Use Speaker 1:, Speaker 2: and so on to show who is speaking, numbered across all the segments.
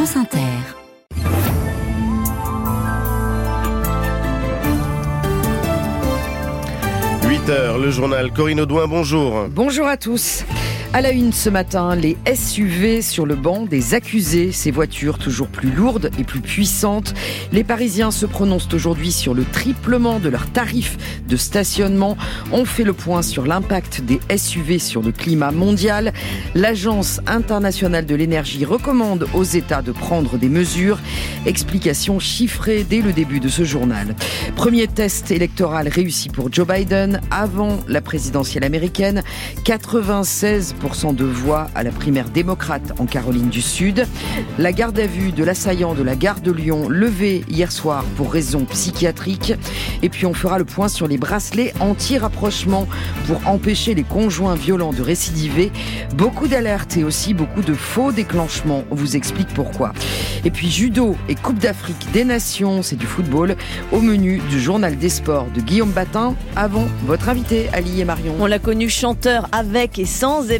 Speaker 1: France Inter.
Speaker 2: – 8h, le journal Corinne Audouin, bonjour.
Speaker 3: Bonjour à tous. À la une ce matin, les SUV sur le banc des accusés, ces voitures toujours plus lourdes et plus puissantes. Les Parisiens se prononcent aujourd'hui sur le triplement de leurs tarifs de stationnement. On fait le point sur l'impact des SUV sur le climat mondial. L'Agence internationale de l'énergie recommande aux États de prendre des mesures. Explication chiffrée dès le début de ce journal. Premier test électoral réussi pour Joe Biden avant la présidentielle américaine. 96 de voix à la primaire démocrate en Caroline du Sud. La garde à vue de l'assaillant de la gare de Lyon levée hier soir pour raisons psychiatriques. Et puis on fera le point sur les bracelets anti-rapprochement pour empêcher les conjoints violents de récidiver. Beaucoup d'alertes et aussi beaucoup de faux déclenchements. On vous explique pourquoi. Et puis judo et Coupe d'Afrique des Nations, c'est du football, au menu du journal des sports de Guillaume Batin. Avant, votre invité, Ali et Marion.
Speaker 4: On l'a connu chanteur avec et sans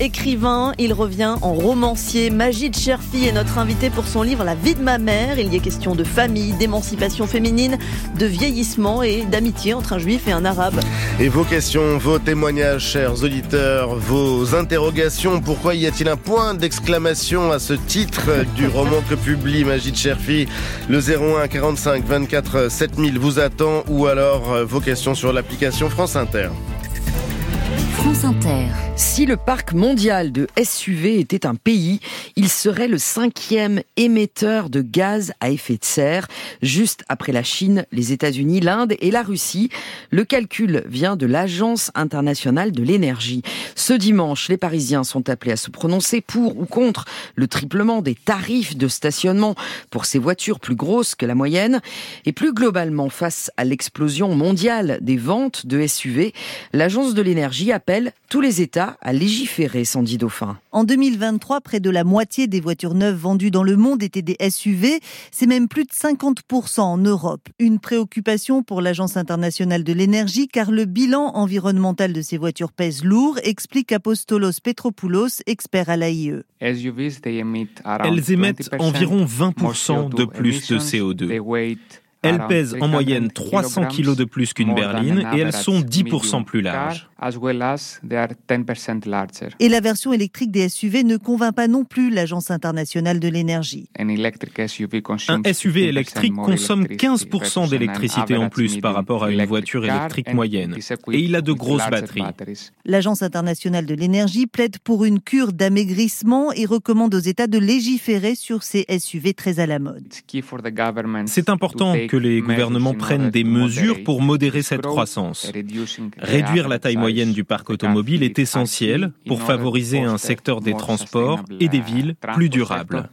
Speaker 4: Écrivain. Il revient en romancier. Magid Cherfi est notre invité pour son livre La vie de ma mère. Il y est question de famille, d'émancipation féminine, de vieillissement et d'amitié entre un juif et un arabe.
Speaker 2: Et vos questions, vos témoignages, chers auditeurs, vos interrogations. Pourquoi y a-t-il un point d'exclamation à ce titre du roman que publie Magid Cherfi Le 01 45 24 7000 vous attend? Ou alors euh, vos questions sur l'application France Inter.
Speaker 3: Si le parc mondial de SUV était un pays, il serait le cinquième émetteur de gaz à effet de serre, juste après la Chine, les États-Unis, l'Inde et la Russie. Le calcul vient de l'Agence internationale de l'énergie. Ce dimanche, les Parisiens sont appelés à se prononcer pour ou contre le triplement des tarifs de stationnement pour ces voitures plus grosses que la moyenne. Et plus globalement, face à l'explosion mondiale des ventes de SUV, l'Agence de l'énergie appelle tous les États à légiférer, Sandy Dauphin.
Speaker 4: En 2023, près de la moitié des voitures neuves vendues dans le monde étaient des SUV. C'est même plus de 50% en Europe. Une préoccupation pour l'Agence internationale de l'énergie car le bilan environnemental de ces voitures pèse lourd, explique Apostolos Petropoulos, expert à l'AIE.
Speaker 5: Elles émettent environ 20% de plus de CO2. Elles pèsent en moyenne 300 kg de plus qu'une berline et elles sont 10% plus larges.
Speaker 4: Et la version électrique des SUV ne convainc pas non plus l'Agence internationale de l'énergie.
Speaker 5: Un SUV électrique consomme 15% d'électricité en plus par rapport à une voiture électrique moyenne et il a de grosses batteries.
Speaker 4: L'Agence internationale de l'énergie plaide pour une cure d'amaigrissement et recommande aux États de légiférer sur ces SUV très à la mode.
Speaker 5: C'est important que les gouvernements prennent des mesures pour modérer cette croissance. Réduire la taille moyenne du parc automobile est essentiel pour favoriser un secteur des transports et des villes plus durables.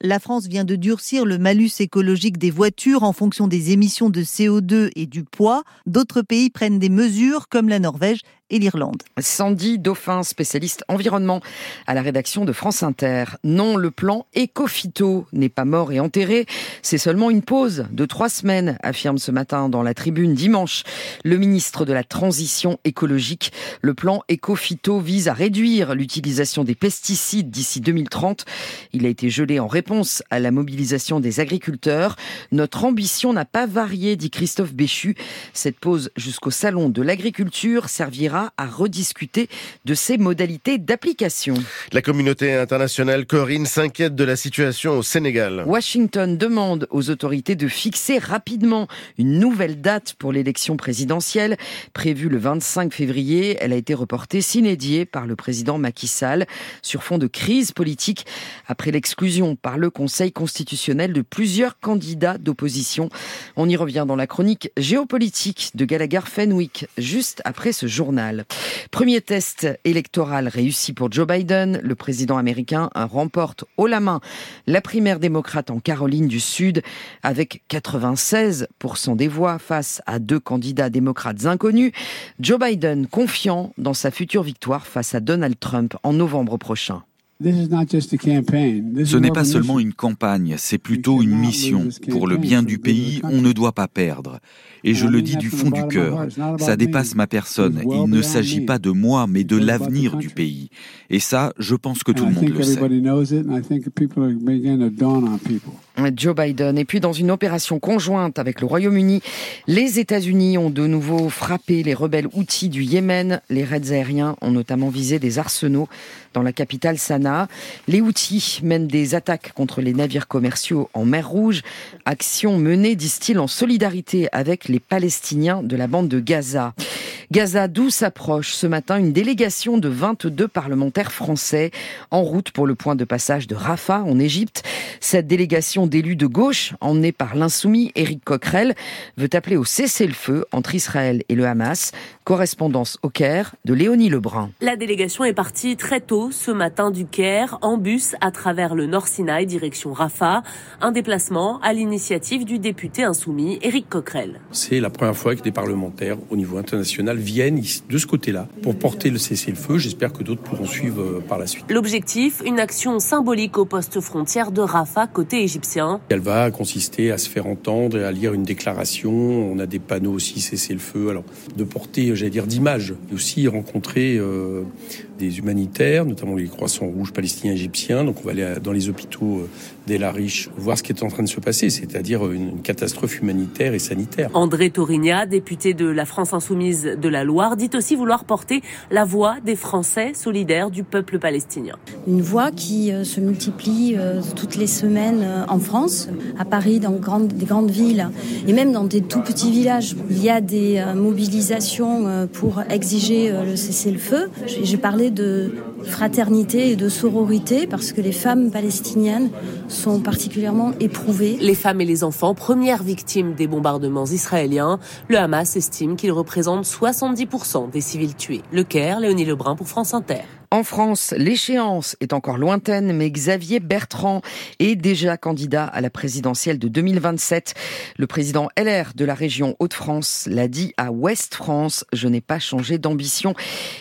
Speaker 4: La France vient de durcir le malus écologique des voitures en fonction des émissions de CO2 et du poids. D'autres pays prennent des mesures comme la Norvège et l'Irlande.
Speaker 3: Sandy Dauphin, spécialiste environnement à la rédaction de France Inter. Non, le plan Ecofito n'est pas mort et enterré. C'est seulement une pause de trois semaines, affirme ce matin dans la tribune dimanche le ministre de la Transition écologique. Le plan Ecofito vise à réduire l'utilisation des pesticides d'ici 2030. Il a été gelé en réponse à la mobilisation des agriculteurs. Notre ambition n'a pas varié, dit Christophe Béchu. Cette pause jusqu'au salon de l'agriculture servira à rediscuter de ses modalités d'application.
Speaker 2: La communauté internationale Corinne s'inquiète de la situation au Sénégal.
Speaker 3: Washington demande aux autorités de fixer rapidement une nouvelle date pour l'élection présidentielle prévue le 25 février. Elle a été reportée s'inédiée par le président Macky Sall sur fond de crise politique après l'exclusion par le Conseil constitutionnel de plusieurs candidats d'opposition. On y revient dans la chronique géopolitique de Gallagher Fenwick juste après ce journal. Premier test électoral réussi pour Joe Biden. Le président américain remporte haut la main la primaire démocrate en Caroline du Sud avec 96% des voix face à deux candidats démocrates inconnus. Joe Biden confiant dans sa future victoire face à Donald Trump en novembre prochain.
Speaker 6: Ce n'est pas seulement une campagne, c'est plutôt une mission. Pour le bien du pays, on ne doit pas perdre. Et je le dis du fond du cœur, ça dépasse ma personne. Il ne s'agit pas de moi, mais de l'avenir du pays. Et ça, je pense que tout le monde le sait.
Speaker 3: Joe Biden. Et puis dans une opération conjointe avec le Royaume-Uni, les États-Unis ont de nouveau frappé les rebelles outils du Yémen. Les raids aériens ont notamment visé des arsenaux dans la capitale Sanaa. Les outils mènent des attaques contre les navires commerciaux en mer Rouge. Action menée, disent-ils, en solidarité avec les Palestiniens de la bande de Gaza. Gaza, d'où s'approche ce matin une délégation de 22 parlementaires français en route pour le point de passage de Rafah en Égypte. Cette délégation d'élus de gauche, emmenée par l'insoumis Éric Coquerel, veut appeler au cessez-le-feu entre Israël et le Hamas. Correspondance au Caire de Léonie Lebrun.
Speaker 7: La délégation est partie très tôt ce matin du Caire en bus à travers le Nord Sinaï direction Rafah. Un déplacement à l'initiative du député insoumis Éric Coquerel.
Speaker 8: C'est la première fois que des parlementaires au niveau international viennent de ce côté-là pour porter le cessez-le-feu. J'espère que d'autres pourront suivre euh, par la suite.
Speaker 7: L'objectif, une action symbolique au poste frontière de Rafah côté égyptien.
Speaker 8: Elle va consister à se faire entendre et à lire une déclaration. On a des panneaux aussi cessez-le-feu. Alors de porter, j'allais dire, d'images, et aussi rencontrer euh, des humanitaires, notamment les croissants rouges palestiniens égyptiens. Donc on va aller dans les hôpitaux euh, d'El Arish voir ce qui est en train de se passer, c'est-à-dire une, catastrophe humanitaire et sanitaire.
Speaker 7: André Torigna, député de la France insoumise de la Loire, dit aussi vouloir porter la voix des Français solidaires du peuple palestinien.
Speaker 9: Une voix qui euh, se multiplie euh, toutes les semaines en France, à Paris, dans des grandes villes et même dans des tout petits villages. Il y a des mobilisations pour exiger le cessez-le-feu. J'ai parlé de fraternité et de sororité parce que les femmes palestiniennes sont particulièrement éprouvées.
Speaker 7: Les femmes et les enfants, premières victimes des bombardements israéliens, le Hamas estime qu'ils représentent 70% des civils tués. Le Caire, Léonie Lebrun pour France Inter.
Speaker 3: En France, l'échéance est encore lointaine, mais Xavier Bertrand est déjà candidat à la présidentielle de 2027. Le président LR de la région Hauts-de-France l'a dit à Ouest France, je n'ai pas changé d'ambition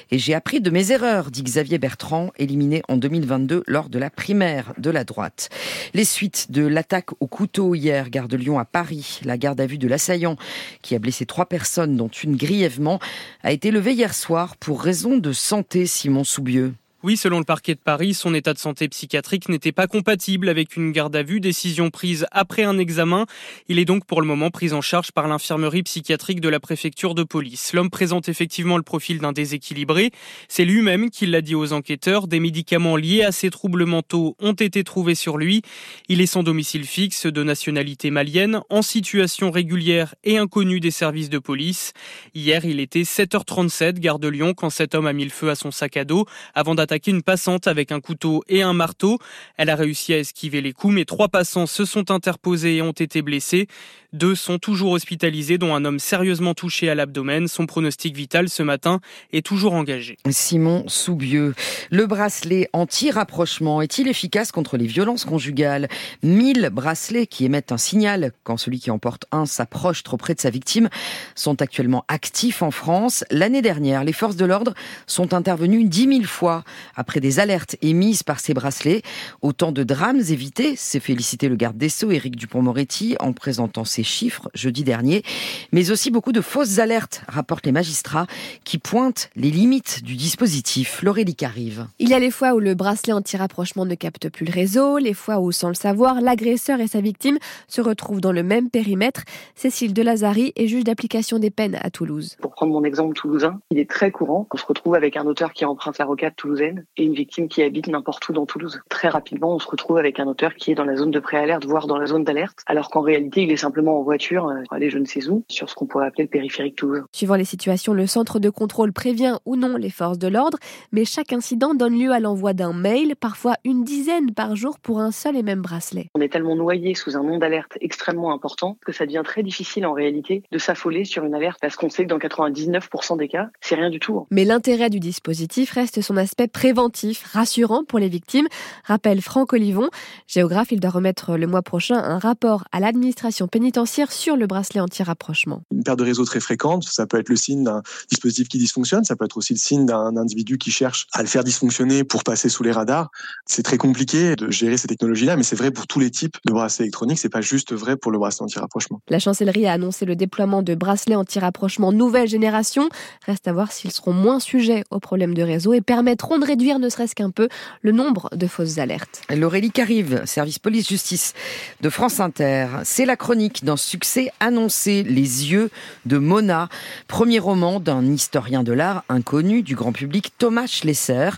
Speaker 3: et j'ai appris de mes erreurs, dit Xavier Bertrand, éliminé en 2022 lors de la primaire de la droite. Les suites de l'attaque au couteau hier, gare de Lyon à Paris, la garde à vue de l'assaillant qui a blessé trois personnes, dont une grièvement, a été levée hier soir pour raison de santé, Simon Soubieux.
Speaker 10: Oui, selon le parquet de Paris, son état de santé psychiatrique n'était pas compatible avec une garde à vue, décision prise après un examen. Il est donc pour le moment pris en charge par l'infirmerie psychiatrique de la préfecture de police. L'homme présente effectivement le profil d'un déséquilibré. C'est lui-même qui l'a dit aux enquêteurs. Des médicaments liés à ses troubles mentaux ont été trouvés sur lui. Il est sans domicile fixe, de nationalité malienne, en situation régulière et inconnue des services de police. Hier, il était 7h37, gare Lyon, quand cet homme a mis le feu à son sac à dos avant d'attaquer une passante avec un couteau et un marteau. Elle a réussi à esquiver les coups, mais trois passants se sont interposés et ont été blessés. Deux sont toujours hospitalisés, dont un homme sérieusement touché à l'abdomen. Son pronostic vital ce matin est toujours engagé.
Speaker 3: Simon Soubieux. Le bracelet anti-rapprochement est-il efficace contre les violences conjugales? 1000 bracelets qui émettent un signal quand celui qui en porte un s'approche trop près de sa victime sont actuellement actifs en France. L'année dernière, les forces de l'ordre sont intervenues 10 000 fois après des alertes émises par ces bracelets. Autant de drames évités, s'est félicité le garde des Sceaux, Éric Dupont-Moretti, en présentant ses chiffres jeudi dernier, mais aussi beaucoup de fausses alertes, rapportent les magistrats, qui pointent les limites du dispositif. L'Aurélie arrive.
Speaker 11: Il y a les fois où le bracelet anti-rapprochement ne capte plus le réseau, les fois où, sans le savoir, l'agresseur et sa victime se retrouvent dans le même périmètre. Cécile Delazari est juge d'application des peines à Toulouse.
Speaker 12: Pour prendre mon exemple toulousain, il est très courant qu'on se retrouve avec un auteur qui emprunte la rocade toulousaine et une victime qui habite n'importe où dans Toulouse. Très rapidement, on se retrouve avec un auteur qui est dans la zone de préalerte, voire dans la zone d'alerte, alors qu'en réalité, il est simplement en voiture euh, aller je ne sais où sur ce qu'on pourrait appeler le périphérique toulousain.
Speaker 11: Suivant les situations, le centre de contrôle prévient ou non les forces de l'ordre, mais chaque incident donne lieu à l'envoi d'un mail, parfois une dizaine par jour pour un seul et même bracelet.
Speaker 12: On est tellement noyé sous un nom d'alerte extrêmement important que ça devient très difficile en réalité de s'affoler sur une alerte parce qu'on sait que dans 99% des cas, c'est rien du tout.
Speaker 11: Mais l'intérêt du dispositif reste son aspect préventif, rassurant pour les victimes, rappelle Franck Olivon. Géographe, il doit remettre le mois prochain un rapport à l'administration pénitentiaire sur le bracelet anti-rapprochement.
Speaker 13: Une perte de réseau très fréquente, ça peut être le signe d'un dispositif qui dysfonctionne, ça peut être aussi le signe d'un individu qui cherche à le faire dysfonctionner pour passer sous les radars. C'est très compliqué de gérer ces technologies-là, mais c'est vrai pour tous les types de bracelets électroniques, c'est pas juste vrai pour le bracelet anti-rapprochement.
Speaker 11: La chancellerie a annoncé le déploiement de bracelets anti-rapprochement nouvelle génération. Reste à voir s'ils seront moins sujets aux problèmes de réseau et permettront de réduire ne serait-ce qu'un peu le nombre de fausses alertes.
Speaker 3: L'Aurélie Carive, service police-justice de France Inter. C'est la chronique d'un succès annoncé, Les yeux de Mona, premier roman d'un historien de l'art inconnu du grand public, Thomas Schlesser.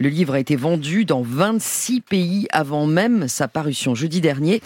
Speaker 3: Le livre a été vendu dans 26 pays avant même sa parution jeudi dernier.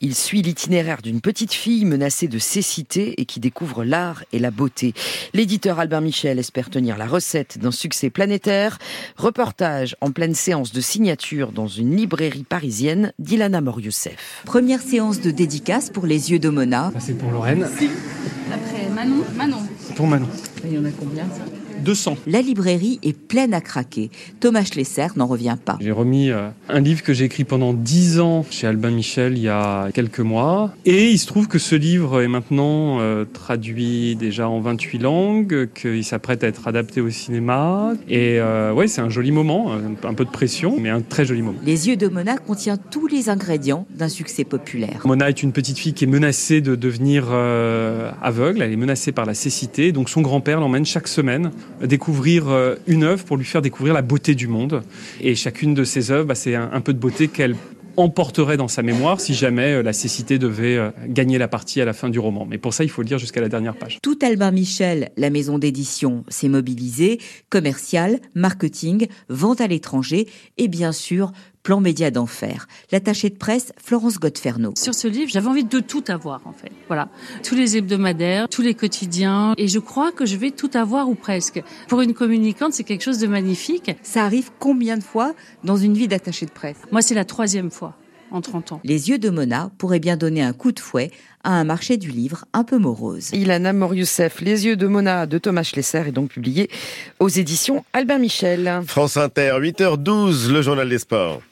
Speaker 3: Il suit l'itinéraire d'une petite fille menacée de cécité et qui découvre l'art et la beauté. L'éditeur Albert Michel espère tenir la recette d'un succès planétaire. Reportage en pleine séance de signature dans une librairie parisienne d'Ilana Morioussef.
Speaker 14: Première séance de dédicace pour les yeux de Mona.
Speaker 15: c'est pour Lorraine.
Speaker 16: Après Manon, Manon.
Speaker 15: Pour Manon.
Speaker 16: Il y en a combien ça?
Speaker 15: 200.
Speaker 14: La librairie est pleine à craquer. Thomas Schlesser n'en revient pas.
Speaker 15: J'ai remis euh, un livre que j'ai écrit pendant 10 ans chez Albin Michel il y a quelques mois. Et il se trouve que ce livre est maintenant euh, traduit déjà en 28 langues, qu'il s'apprête à être adapté au cinéma. Et euh, ouais, c'est un joli moment, un peu de pression, mais un très joli moment.
Speaker 14: Les yeux de Mona contient tous les ingrédients d'un succès populaire.
Speaker 15: Mona est une petite fille qui est menacée de devenir aveugle. Elle est menacée par la cécité. Donc son grand-père l'emmène chaque semaine découvrir euh, une œuvre pour lui faire découvrir la beauté du monde. Et chacune de ces œuvres, bah, c'est un, peu de beauté qu'elle emporterait dans sa mémoire si jamais euh, la cécité devait euh, gagner la partie à la fin du roman. Mais pour ça, il faut le lire jusqu'à la dernière page.
Speaker 14: Tout Albin Michel, la maison d'édition, s'est mobilisé, commercial, marketing, vente à l'étranger et bien sûr Plan média d'enfer. L'attachée de presse, Florence Godferno.
Speaker 17: Sur ce livre, j'avais envie de tout avoir, en fait. Voilà. Tous les hebdomadaires, tous les quotidiens. Et je crois que je vais tout avoir ou presque. Pour une communicante, c'est quelque chose de magnifique.
Speaker 14: Ça arrive combien de fois dans une vie d'attachée de presse?
Speaker 17: Moi, c'est la troisième fois en 30 ans.
Speaker 14: Les yeux de Mona pourraient bien donner un coup de fouet à un marché du livre un peu morose.
Speaker 3: Ilana Morioussef, Les yeux de Mona de Thomas Schlesser est donc publié aux éditions Albert Michel.
Speaker 2: France Inter, 8h12, le journal des sports.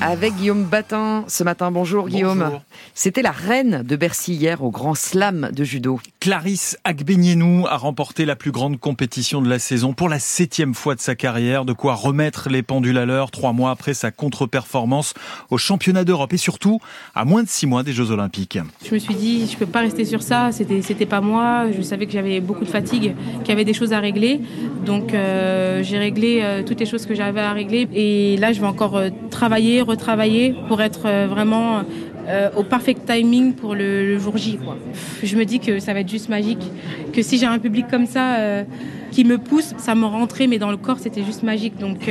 Speaker 3: Avec Guillaume Batin ce matin. Bonjour, Guillaume. C'était la reine de Bercy hier au Grand Slam de judo.
Speaker 18: Clarisse Agbenienou a remporté la plus grande compétition de la saison pour la septième fois de sa carrière, de quoi remettre les pendules à l'heure trois mois après sa contre-performance au championnat d'Europe et surtout à moins de six mois des Jeux Olympiques.
Speaker 19: Je me suis dit, je peux pas rester sur ça, c'était, c'était pas moi, je savais que j'avais beaucoup de fatigue, qu'il y avait des choses à régler, donc euh, j'ai réglé euh, toutes les choses que j'avais à régler et là je vais encore euh, travailler, retravailler pour être euh, vraiment euh, au parfait timing pour le, jour J. Je me dis que ça va être juste magique, que si j'ai un public comme ça euh, qui me pousse, ça me rentrait, mais dans le corps c'était juste magique. Donc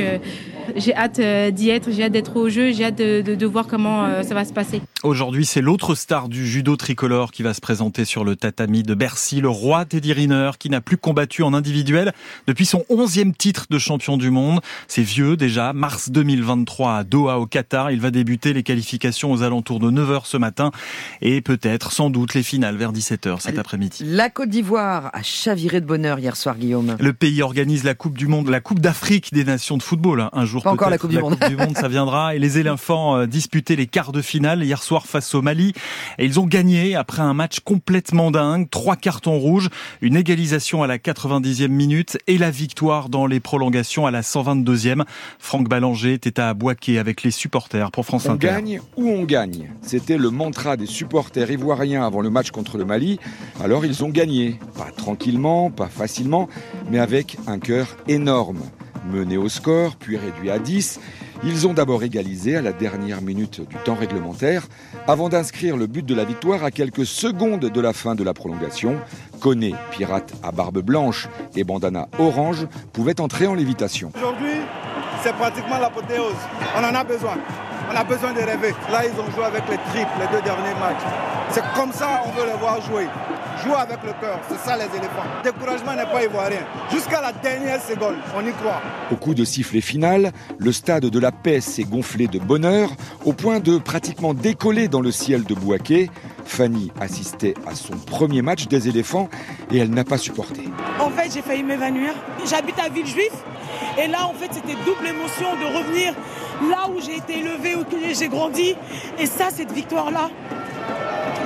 Speaker 19: j'ai hâte d'y être, j'ai hâte d'être au jeu, j'ai hâte de, voir comment ça va se passer.
Speaker 18: Aujourd'hui, c'est l'autre star du judo tricolore qui va se présenter sur le tatami de Bercy, le roi Teddy Riner, qui n'a plus combattu en individuel depuis son onzième titre de champion du monde. C'est vieux déjà, mars 2023 à Doha au Qatar. Il va débuter les qualifications aux alentours de 9h ce matin et peut-être, sans doute, les finales vers 17h cet après-midi.
Speaker 3: La Côte d'Ivoire a chaviré de bonheur hier soir, Guillaume.
Speaker 18: Le pays organise la Coupe du Monde, la Coupe d'Afrique des Nations de football, un jour
Speaker 3: pas encore la Coupe du Monde.
Speaker 18: ça viendra. Et les éléphants euh, disputaient les quarts de finale hier soir face au Mali. Et ils ont gagné après un match complètement dingue. Trois cartons rouges, une égalisation à la 90e minute et la victoire dans les prolongations à la 122e. Franck Ballanger était à Boaké avec les supporters pour France Inter.
Speaker 20: On gagne ou on gagne. C'était le mantra des supporters ivoiriens avant le match contre le Mali. Alors ils ont gagné. Pas tranquillement, pas facilement, mais avec un cœur énorme. Menés au score, puis réduits à 10, ils ont d'abord égalisé à la dernière minute du temps réglementaire, avant d'inscrire le but de la victoire à quelques secondes de la fin de la prolongation. Koné, pirate à barbe blanche et bandana orange, pouvait entrer en lévitation.
Speaker 21: Aujourd'hui, c'est pratiquement l'apothéose. On en a besoin. On a besoin de rêver. Là, ils ont joué avec les triples les deux derniers matchs. C'est comme ça on veut les voir jouer. Jouer avec le cœur, c'est ça les éléphants. Découragement n'est pas ivoirien. Jusqu'à la dernière seconde, on y croit.
Speaker 20: Au coup de sifflet final, le stade de la paix s'est gonflé de bonheur au point de pratiquement décoller dans le ciel de Bouaké. Fanny assistait à son premier match des éléphants et elle n'a pas supporté.
Speaker 22: En fait, j'ai failli m'évanouir. J'habite à Villejuif et là, en fait, c'était double émotion de revenir là où j'ai été élevé, où j'ai grandi. Et ça, cette victoire-là,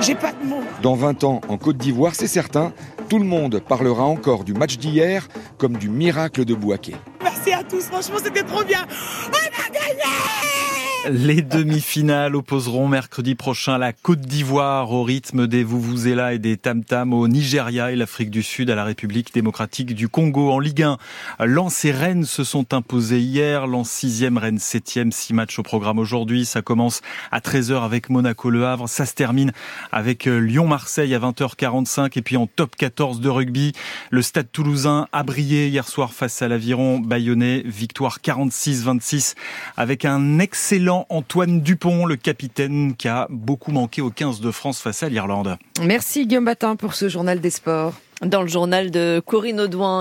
Speaker 22: j'ai pas de mots.
Speaker 20: Dans 20 ans, en Côte d'Ivoire, c'est certain, tout le monde parlera encore du match d'hier comme du miracle de Bouaké.
Speaker 22: Merci à tous, franchement, c'était trop bien. On a gagné
Speaker 18: les demi-finales opposeront mercredi prochain la Côte d'Ivoire au rythme des Vuvuzela et des Tam Tam au Nigeria et l'Afrique du Sud à la République démocratique du Congo. En Ligue 1, Lens et Rennes se sont imposés hier. Lens 6e, Rennes 7e, 6 matchs au programme aujourd'hui. Ça commence à 13h avec Monaco-Le Havre. Ça se termine avec euh, Lyon-Marseille à 20h45 et puis en top 14 de rugby, le Stade toulousain a brillé hier soir face à l'Aviron bayonnais. Victoire 46-26 avec un excellent Antoine Dupont, le capitaine qui a beaucoup manqué au 15 de France face à l'Irlande.
Speaker 3: Merci Guillaume Batin pour ce journal des sports.
Speaker 23: Dans le journal de Corinne Audouin,